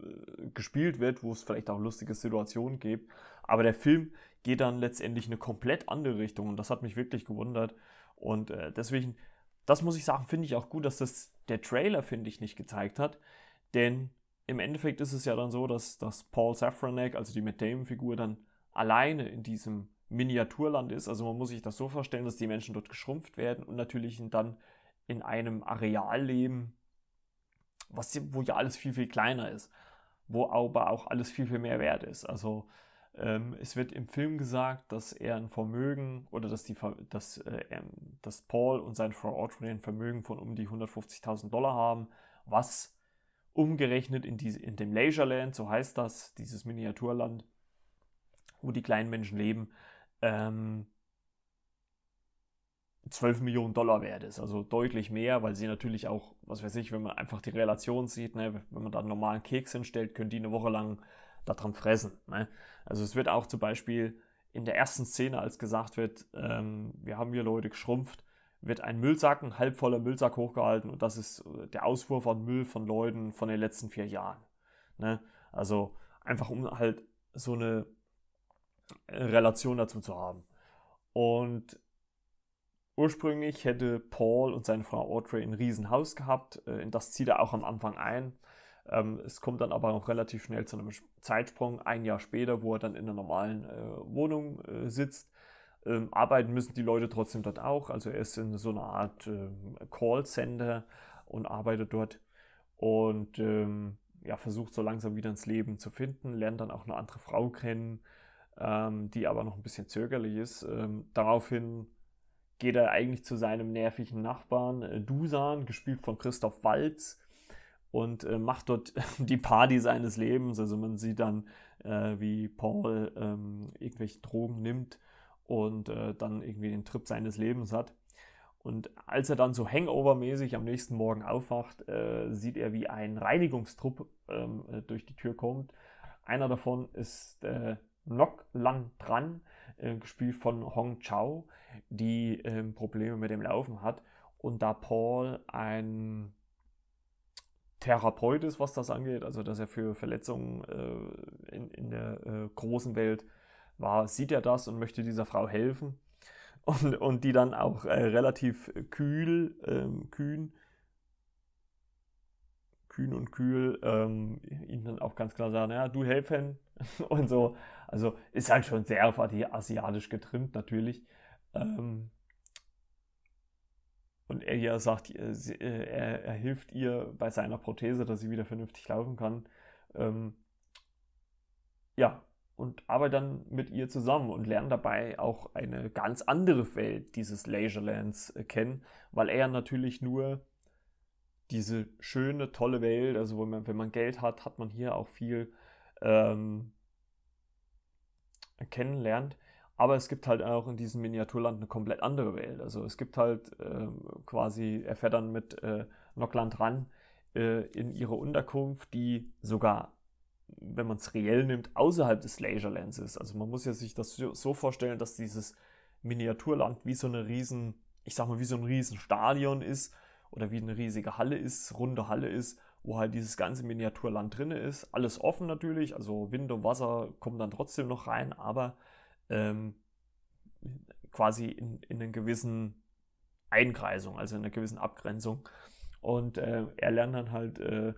gespielt wird, wo es vielleicht auch lustige Situationen gibt. Aber der Film geht dann letztendlich eine komplett andere Richtung und das hat mich wirklich gewundert. Und äh, deswegen, das muss ich sagen, finde ich auch gut, dass das der Trailer, finde ich, nicht gezeigt hat. Denn im Endeffekt ist es ja dann so, dass, dass Paul Safranek, also die Matt Damon-Figur, dann alleine in diesem Miniaturland ist. Also man muss sich das so vorstellen, dass die Menschen dort geschrumpft werden und natürlich dann in einem Areal leben, was, wo ja alles viel, viel kleiner ist, wo aber auch alles viel, viel mehr wert ist. Also ähm, es wird im Film gesagt, dass er ein Vermögen oder dass, die, dass, äh, dass Paul und seine Frau Audrey ein Vermögen von um die 150.000 Dollar haben, was umgerechnet in, diese, in dem Leisureland, so heißt das, dieses Miniaturland, wo die kleinen Menschen leben, ähm, 12 Millionen Dollar wert ist. Also deutlich mehr, weil sie natürlich auch, was weiß ich, wenn man einfach die Relation sieht, ne, wenn man da einen normalen Keks hinstellt, können die eine Woche lang daran fressen. Ne? Also es wird auch zum Beispiel in der ersten Szene, als gesagt wird, ähm, wir haben hier Leute geschrumpft, wird ein Müllsack, ein halb voller Müllsack hochgehalten und das ist äh, der Auswurf von Müll von Leuten von den letzten vier Jahren. Ne? Also einfach um halt so eine äh, Relation dazu zu haben. Und ursprünglich hätte Paul und seine Frau Audrey ein Riesenhaus gehabt, äh, in das zieht er auch am Anfang ein. Ähm, es kommt dann aber noch relativ schnell zu einem Zeitsprung, ein Jahr später, wo er dann in einer normalen äh, Wohnung äh, sitzt. Ähm, arbeiten müssen die Leute trotzdem dort auch. Also er ist in so einer Art ähm, Callcenter und arbeitet dort und ähm, ja, versucht so langsam wieder ins Leben zu finden, lernt dann auch eine andere Frau kennen, ähm, die aber noch ein bisschen zögerlich ist. Ähm, daraufhin geht er eigentlich zu seinem nervigen Nachbarn äh, Dusan, gespielt von Christoph Walz, und äh, macht dort die Party seines Lebens. Also man sieht dann, äh, wie Paul ähm, irgendwelche Drogen nimmt und äh, dann irgendwie den Trip seines Lebens hat. Und als er dann so Hangover-mäßig am nächsten Morgen aufwacht, äh, sieht er, wie ein Reinigungstrupp ähm, äh, durch die Tür kommt. Einer davon ist äh, Nok Lan Tran, äh, gespielt von Hong Chao, die ähm, Probleme mit dem Laufen hat. Und da Paul ein Therapeut ist, was das angeht, also dass er für Verletzungen äh, in, in, der äh, großen Welt war, sieht er das und möchte dieser Frau helfen. Und, und die dann auch äh, relativ kühl, ähm, kühn, kühn und kühl ähm, ihnen dann auch ganz klar sagen, ja, du helfen und so. Also ist halt schon sehr asiatisch getrimmt natürlich. Ähm, und er hier sagt, äh, äh, er, er, hilft ihr bei seiner Prothese, dass sie wieder vernünftig laufen kann. Ähm, ja, und arbeitet dann mit ihr zusammen und lernt dabei auch eine ganz andere Welt dieses Leisurelands äh, kennen, weil er natürlich nur diese schöne, tolle Welt, also wenn man, wenn man Geld hat, hat man hier auch viel ähm, kennenlernt. Aber es gibt halt auch in diesem Miniaturland eine komplett andere Welt. Also es gibt halt ähm, quasi, er fährt dann mit äh, Nockland ran äh, in ihre Unterkunft, die sogar, wenn man es reell nimmt, außerhalb des Leisurelands ist. Also man muss ja sich das so vorstellen, dass dieses Miniaturland wie so eine riesen, ich sag mal, wie so ein riesen Stadion ist oder wie eine riesige Halle ist, runde Halle ist, wo halt dieses ganze Miniaturland drin ist. Alles offen natürlich, also Wind und Wasser kommen dann trotzdem noch rein, aber ähm, quasi in, in einer gewissen Einkreisung, also in einer gewissen Abgrenzung. Und äh, er lernt dann halt äh,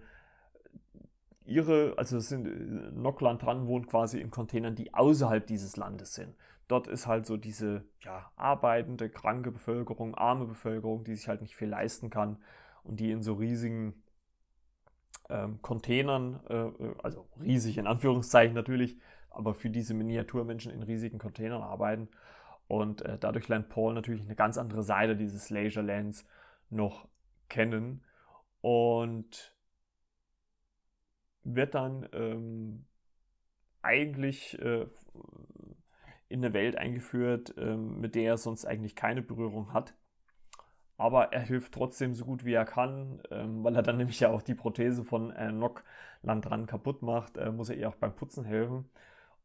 ihre, also es sind äh, Nockland dran, wohnt quasi in Containern, die außerhalb dieses Landes sind. Dort ist halt so diese ja, arbeitende, kranke Bevölkerung, arme Bevölkerung, die sich halt nicht viel leisten kann und die in so riesigen ähm, Containern, äh, äh also riesig in Anführungszeichen natürlich, aber für diese Miniaturmenschen in riesigen Containern arbeiten. Und äh, dadurch lernt Paul natürlich eine ganz andere Seite dieses Leisurelands noch kennen und wird dann ähm, eigentlich äh, in eine Welt eingeführt, ähm, mit der er sonst eigentlich keine Berührung hat. Aber er hilft trotzdem so gut wie er kann, ähm, weil er dann nämlich ja auch die Prothese von äh, Nock Landran kaputt macht, äh, muss er ihr auch beim Putzen helfen.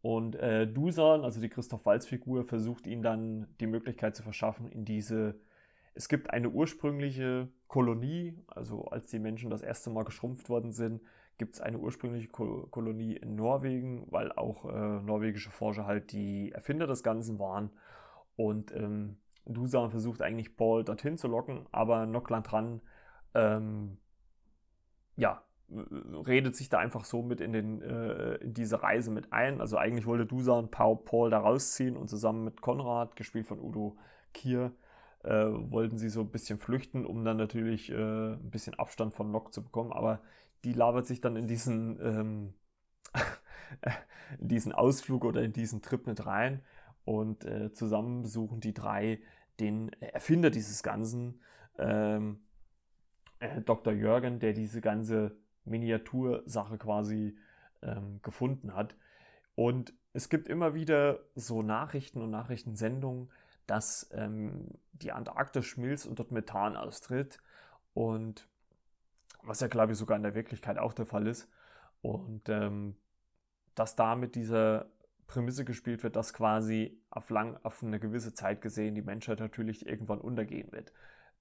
Und äh, Dusan, also die Christoph Walz-Figur, versucht ihm dann die Möglichkeit zu verschaffen, in diese. Es gibt eine ursprüngliche Kolonie, also als die Menschen das erste Mal geschrumpft worden sind, gibt es eine ursprüngliche Ko Kolonie in Norwegen, weil auch äh, norwegische Forscher halt die Erfinder des Ganzen waren. Und ähm, Dusan versucht eigentlich Paul dorthin zu locken, aber Nockland dran, ähm, ja, redet sich da einfach so mit in, den, äh, in diese Reise mit ein. Also eigentlich wollte Dusan Paul, Paul da rausziehen und zusammen mit Konrad, gespielt von Udo Kier, äh, wollten sie so ein bisschen flüchten, um dann natürlich äh, ein bisschen Abstand von Nock zu bekommen. Aber die labert sich dann in diesen, ähm, in diesen Ausflug oder in diesen Trip mit rein. Und äh, zusammen besuchen die drei den Erfinder dieses Ganzen, ähm, äh, Dr. Jürgen, der diese ganze Miniatursache quasi ähm, gefunden hat. Und es gibt immer wieder so Nachrichten und Nachrichtensendungen, dass ähm, die Antarktis schmilzt und dort Methan austritt. Und was ja, glaube ich, sogar in der Wirklichkeit auch der Fall ist. Und ähm, dass da mit dieser Prämisse gespielt wird, dass quasi auf, lang, auf eine gewisse Zeit gesehen die Menschheit natürlich irgendwann untergehen wird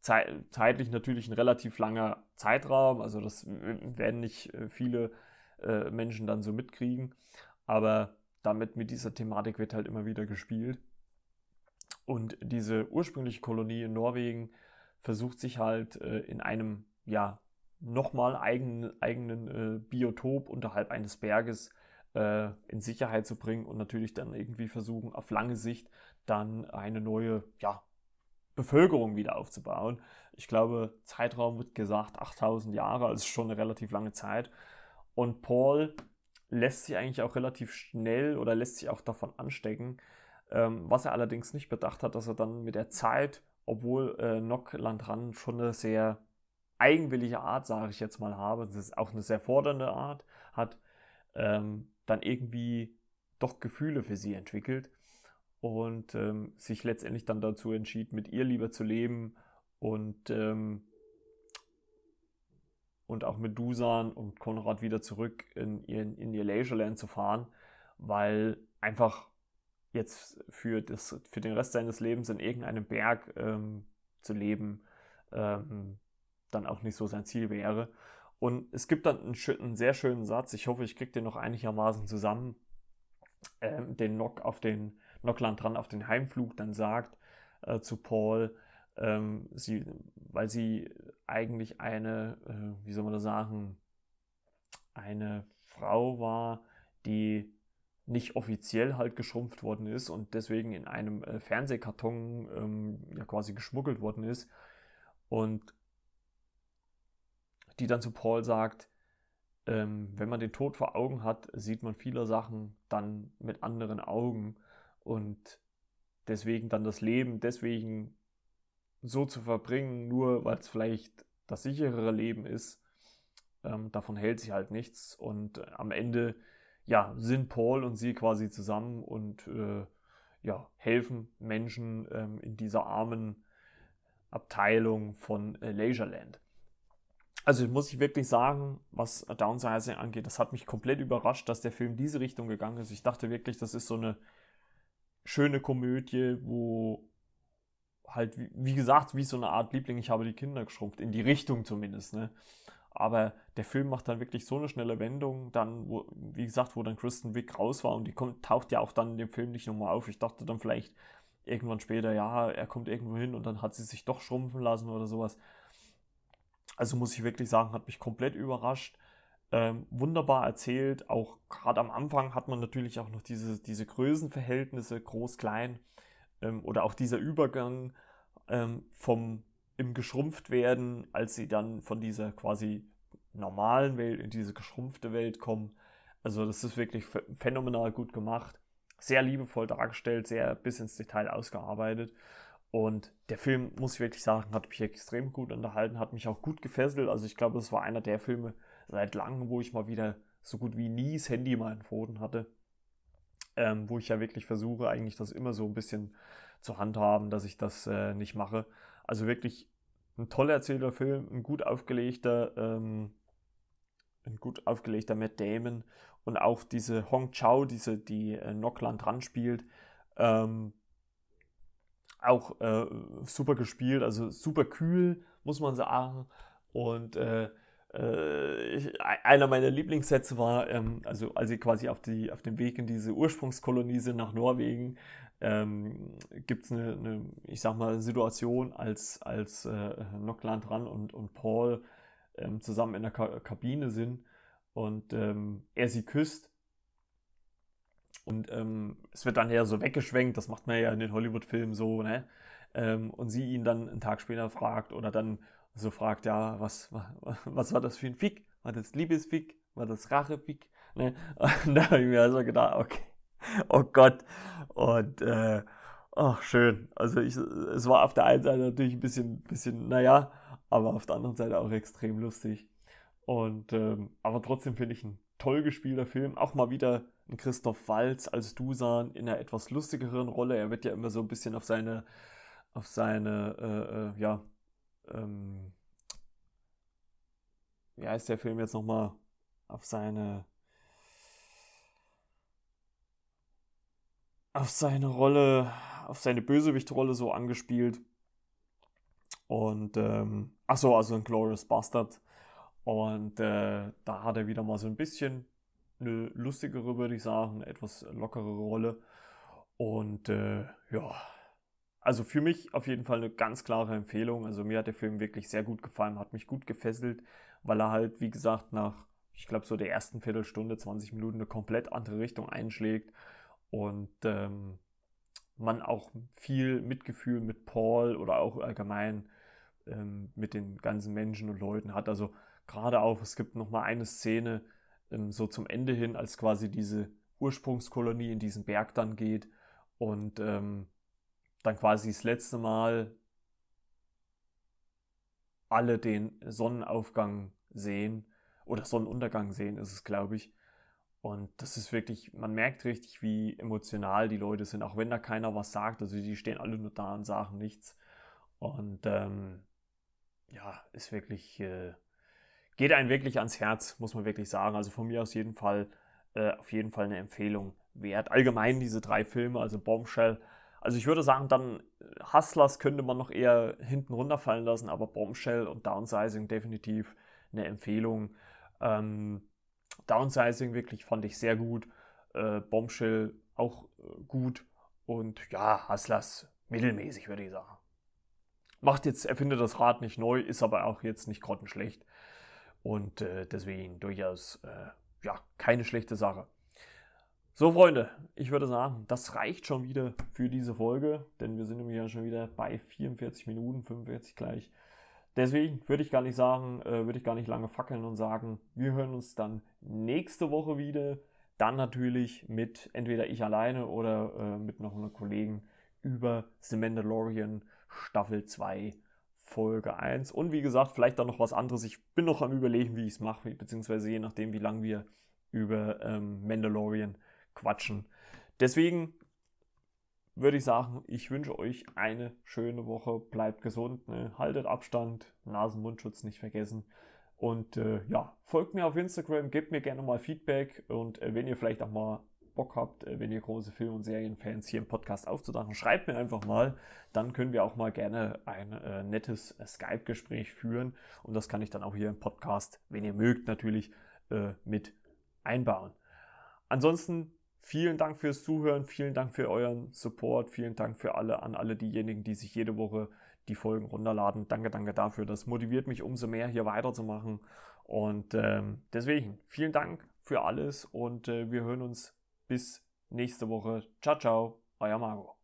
zeitlich natürlich ein relativ langer Zeitraum, also das werden nicht äh, viele äh, Menschen dann so mitkriegen, aber damit mit dieser Thematik wird halt immer wieder gespielt. Und diese ursprüngliche Kolonie in Norwegen versucht sich halt äh, in einem, ja, nochmal eigenen, eigenen Biotop unterhalb eines Berges in Sicherheit zu bringen und natürlich dann irgendwie versuchen, auf lange Sicht dann eine neue, ja, Bevölkerung wieder aufzubauen. Ich glaube, Zeitraum wird gesagt 8000 Jahre, also schon eine relativ lange Zeit. Und Paul lässt sich eigentlich auch relativ schnell oder lässt sich auch davon anstecken. Ähm, was er allerdings nicht bedacht hat, dass er dann mit der Zeit, obwohl äh, Nock Landran schon eine sehr eigenwillige Art, sage ich jetzt mal, habe, das ist auch eine sehr fordernde Art, hat, ähm, dann irgendwie doch Gefühle für sie entwickelt und ähm, sich letztendlich dann dazu entschied, mit ihr lieber zu leben und, ähm, und auch mit Dusan und Konrad wieder zurück in ihr, in ihr Leisureland zu fahren, weil einfach jetzt für, das, für den Rest seines Lebens in irgendeinem Berg ähm, zu leben ähm, dann auch nicht so sein Ziel wäre. Und es gibt dann einen, einen sehr schönen Satz, ich hoffe, ich kriege den noch einigermaßen zusammen, ähm, den Nock auf den Nockland dran auf den Heimflug dann sagt äh, zu Paul, ähm, sie, weil sie eigentlich eine, äh, wie soll man das sagen, eine Frau war, die nicht offiziell halt geschrumpft worden ist und deswegen in einem äh, Fernsehkarton ähm, ja quasi geschmuggelt worden ist und die dann zu Paul sagt, ähm, wenn man den Tod vor Augen hat, sieht man viele Sachen dann mit anderen Augen und deswegen dann das Leben deswegen so zu verbringen, nur weil es vielleicht das sicherere Leben ist, ähm, davon hält sich halt nichts und äh, am Ende ja sind Paul und sie quasi zusammen und äh, ja helfen Menschen ähm, in dieser armen Abteilung von äh, Leisureland. Also muss ich wirklich sagen, was Downsizing angeht, das hat mich komplett überrascht, dass der Film diese Richtung gegangen ist. Ich dachte wirklich, das ist so eine schöne Komödie, wo halt, wie, wie gesagt, wie so eine Art Liebling, ich habe die Kinder geschrumpft, in die Richtung zumindest, ne? Aber der Film macht dann wirklich so eine schnelle Wendung, dann, wo, wie gesagt, wo dann Kristen Wick raus war und die kommt, taucht ja auch dann in dem Film nicht nochmal auf. Ich dachte dann vielleicht irgendwann später, ja, er kommt irgendwo hin und dann hat sie sich doch schrumpfen lassen oder sowas. Also muss ich wirklich sagen, hat mich komplett überrascht. Ähm, wunderbar erzählt. Auch gerade am Anfang hat man natürlich auch noch diese, diese Größenverhältnisse, groß, klein. Ähm, oder auch dieser Übergang ähm, vom im geschrumpft werden, als sie dann von dieser quasi normalen Welt in diese geschrumpfte Welt kommen. Also das ist wirklich phänomenal gut gemacht, sehr liebevoll dargestellt, sehr bis ins Detail ausgearbeitet. Und der Film, muss ich wirklich sagen, hat mich extrem gut unterhalten, hat mich auch gut gefesselt. Also ich glaube, das war einer der Filme seit langem, wo ich mal wieder so gut wie nie das Handy in meinen Pfoten hatte. Ähm, wo ich ja wirklich versuche, eigentlich das immer so ein bisschen zu handhaben, dass ich das äh, nicht mache. Also wirklich ein toll erzählter Film, ein gut aufgelegter, ähm, ein gut aufgelegter Matt Damon und auch diese Hong Chao, diese, die äh, Nockland dran spielt, ähm, auch äh, super gespielt, also super kühl, muss man sagen. Und äh, ich, einer meiner Lieblingssätze war, ähm, also als sie quasi auf, die, auf dem Weg in diese Ursprungskolonie sind nach Norwegen, ähm, gibt es eine, eine, ich sag mal, Situation, als, als äh, Nockland ran und, und Paul ähm, zusammen in der Ka Kabine sind und ähm, er sie küsst. Und ähm, es wird dann eher so weggeschwenkt, das macht man ja in den Hollywood-Filmen so, ne? Ähm, und sie ihn dann einen Tag später fragt oder dann so fragt, ja, was, was war das für ein Fick? War das Liebesfick? War das Rachefick? Ne? Und da habe ich mir also gedacht, okay, oh Gott. Und äh, ach, schön. Also ich, es war auf der einen Seite natürlich ein bisschen, bisschen, naja, aber auf der anderen Seite auch extrem lustig. Und ähm, aber trotzdem finde ich ein toll gespielter Film. Auch mal wieder ein Christoph Walz als Dusan in einer etwas lustigeren Rolle. Er wird ja immer so ein bisschen auf seine, auf seine, äh, äh, ja, ähm, wie heißt der Film jetzt nochmal? Auf seine auf seine Rolle, auf seine Bösewichtrolle so angespielt. Und, ähm, ach so, also ein Glorious Bastard. Und äh, da hat er wieder mal so ein bisschen eine lustigere, würde ich sagen, etwas lockere Rolle. Und äh, ja, also für mich auf jeden Fall eine ganz klare Empfehlung. Also mir hat der Film wirklich sehr gut gefallen, hat mich gut gefesselt, weil er halt, wie gesagt, nach, ich glaube, so der ersten Viertelstunde, 20 Minuten eine komplett andere Richtung einschlägt und ähm, man auch viel Mitgefühl mit Paul oder auch allgemein ähm, mit den ganzen Menschen und Leuten hat. Also gerade auch, es gibt noch mal eine Szene ähm, so zum Ende hin, als quasi diese Ursprungskolonie in diesen Berg dann geht und ähm, dann quasi das letzte Mal alle den Sonnenaufgang sehen oder Sonnenuntergang sehen, ist es, glaube ich. Und das ist wirklich, man merkt richtig, wie emotional die Leute sind, auch wenn da keiner was sagt. Also die stehen alle nur da und sagen nichts. Und ähm, ja, ist wirklich, äh, geht einem wirklich ans Herz, muss man wirklich sagen. Also von mir aus jeden Fall, äh, auf jeden Fall eine Empfehlung wert. Allgemein diese drei Filme, also Bombshell. Also ich würde sagen, dann äh, Hustlers könnte man noch eher hinten runterfallen lassen, aber Bombshell und Downsizing definitiv eine Empfehlung. Ähm, Downsizing wirklich fand ich sehr gut. Äh, Bombshell auch äh, gut. Und ja, Hustlers mittelmäßig, würde ich sagen. Macht jetzt, erfindet das Rad nicht neu, ist aber auch jetzt nicht grottenschlecht. Und äh, deswegen durchaus, äh, ja, keine schlechte Sache. So, Freunde, ich würde sagen, das reicht schon wieder für diese Folge, denn wir sind nämlich ja schon wieder bei 44 Minuten, 45 gleich. deswegen würde ich gar nicht sagen, äh, würde ich gar nicht lange fackeln und sagen, wir hören uns dann nächste Woche wieder. Dann natürlich mit entweder ich alleine oder äh, mit noch einem Kollegen über The Mandalorian Staffel 2 Folge 1. Und wie gesagt, vielleicht dann noch was anderes. Ich bin noch am überlegen, wie ich es mache, beziehungsweise je nachdem, wie lange wir über ähm, Mandalorian quatschen. Deswegen würde ich sagen, ich wünsche euch eine schöne Woche. Bleibt gesund, ne? haltet Abstand, Nasen-Mundschutz nicht vergessen. Und äh, ja, folgt mir auf Instagram, gebt mir gerne mal Feedback und äh, wenn ihr vielleicht auch mal Bock habt, äh, wenn ihr große Film- und Serienfans hier im Podcast aufzudachen, schreibt mir einfach mal. Dann können wir auch mal gerne ein äh, nettes äh, Skype-Gespräch führen. Und das kann ich dann auch hier im Podcast, wenn ihr mögt, natürlich äh, mit einbauen. Ansonsten vielen Dank fürs Zuhören, vielen Dank für euren Support, vielen Dank für alle an alle diejenigen, die sich jede Woche die Folgen runterladen. Danke, danke dafür. Das motiviert mich umso mehr, hier weiterzumachen. Und ähm, deswegen vielen Dank für alles und äh, wir hören uns bis nächste Woche. Ciao, ciao, euer Margot.